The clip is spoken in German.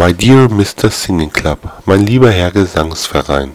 My dear Mr. Singing Club, mein lieber Herr Gesangsverein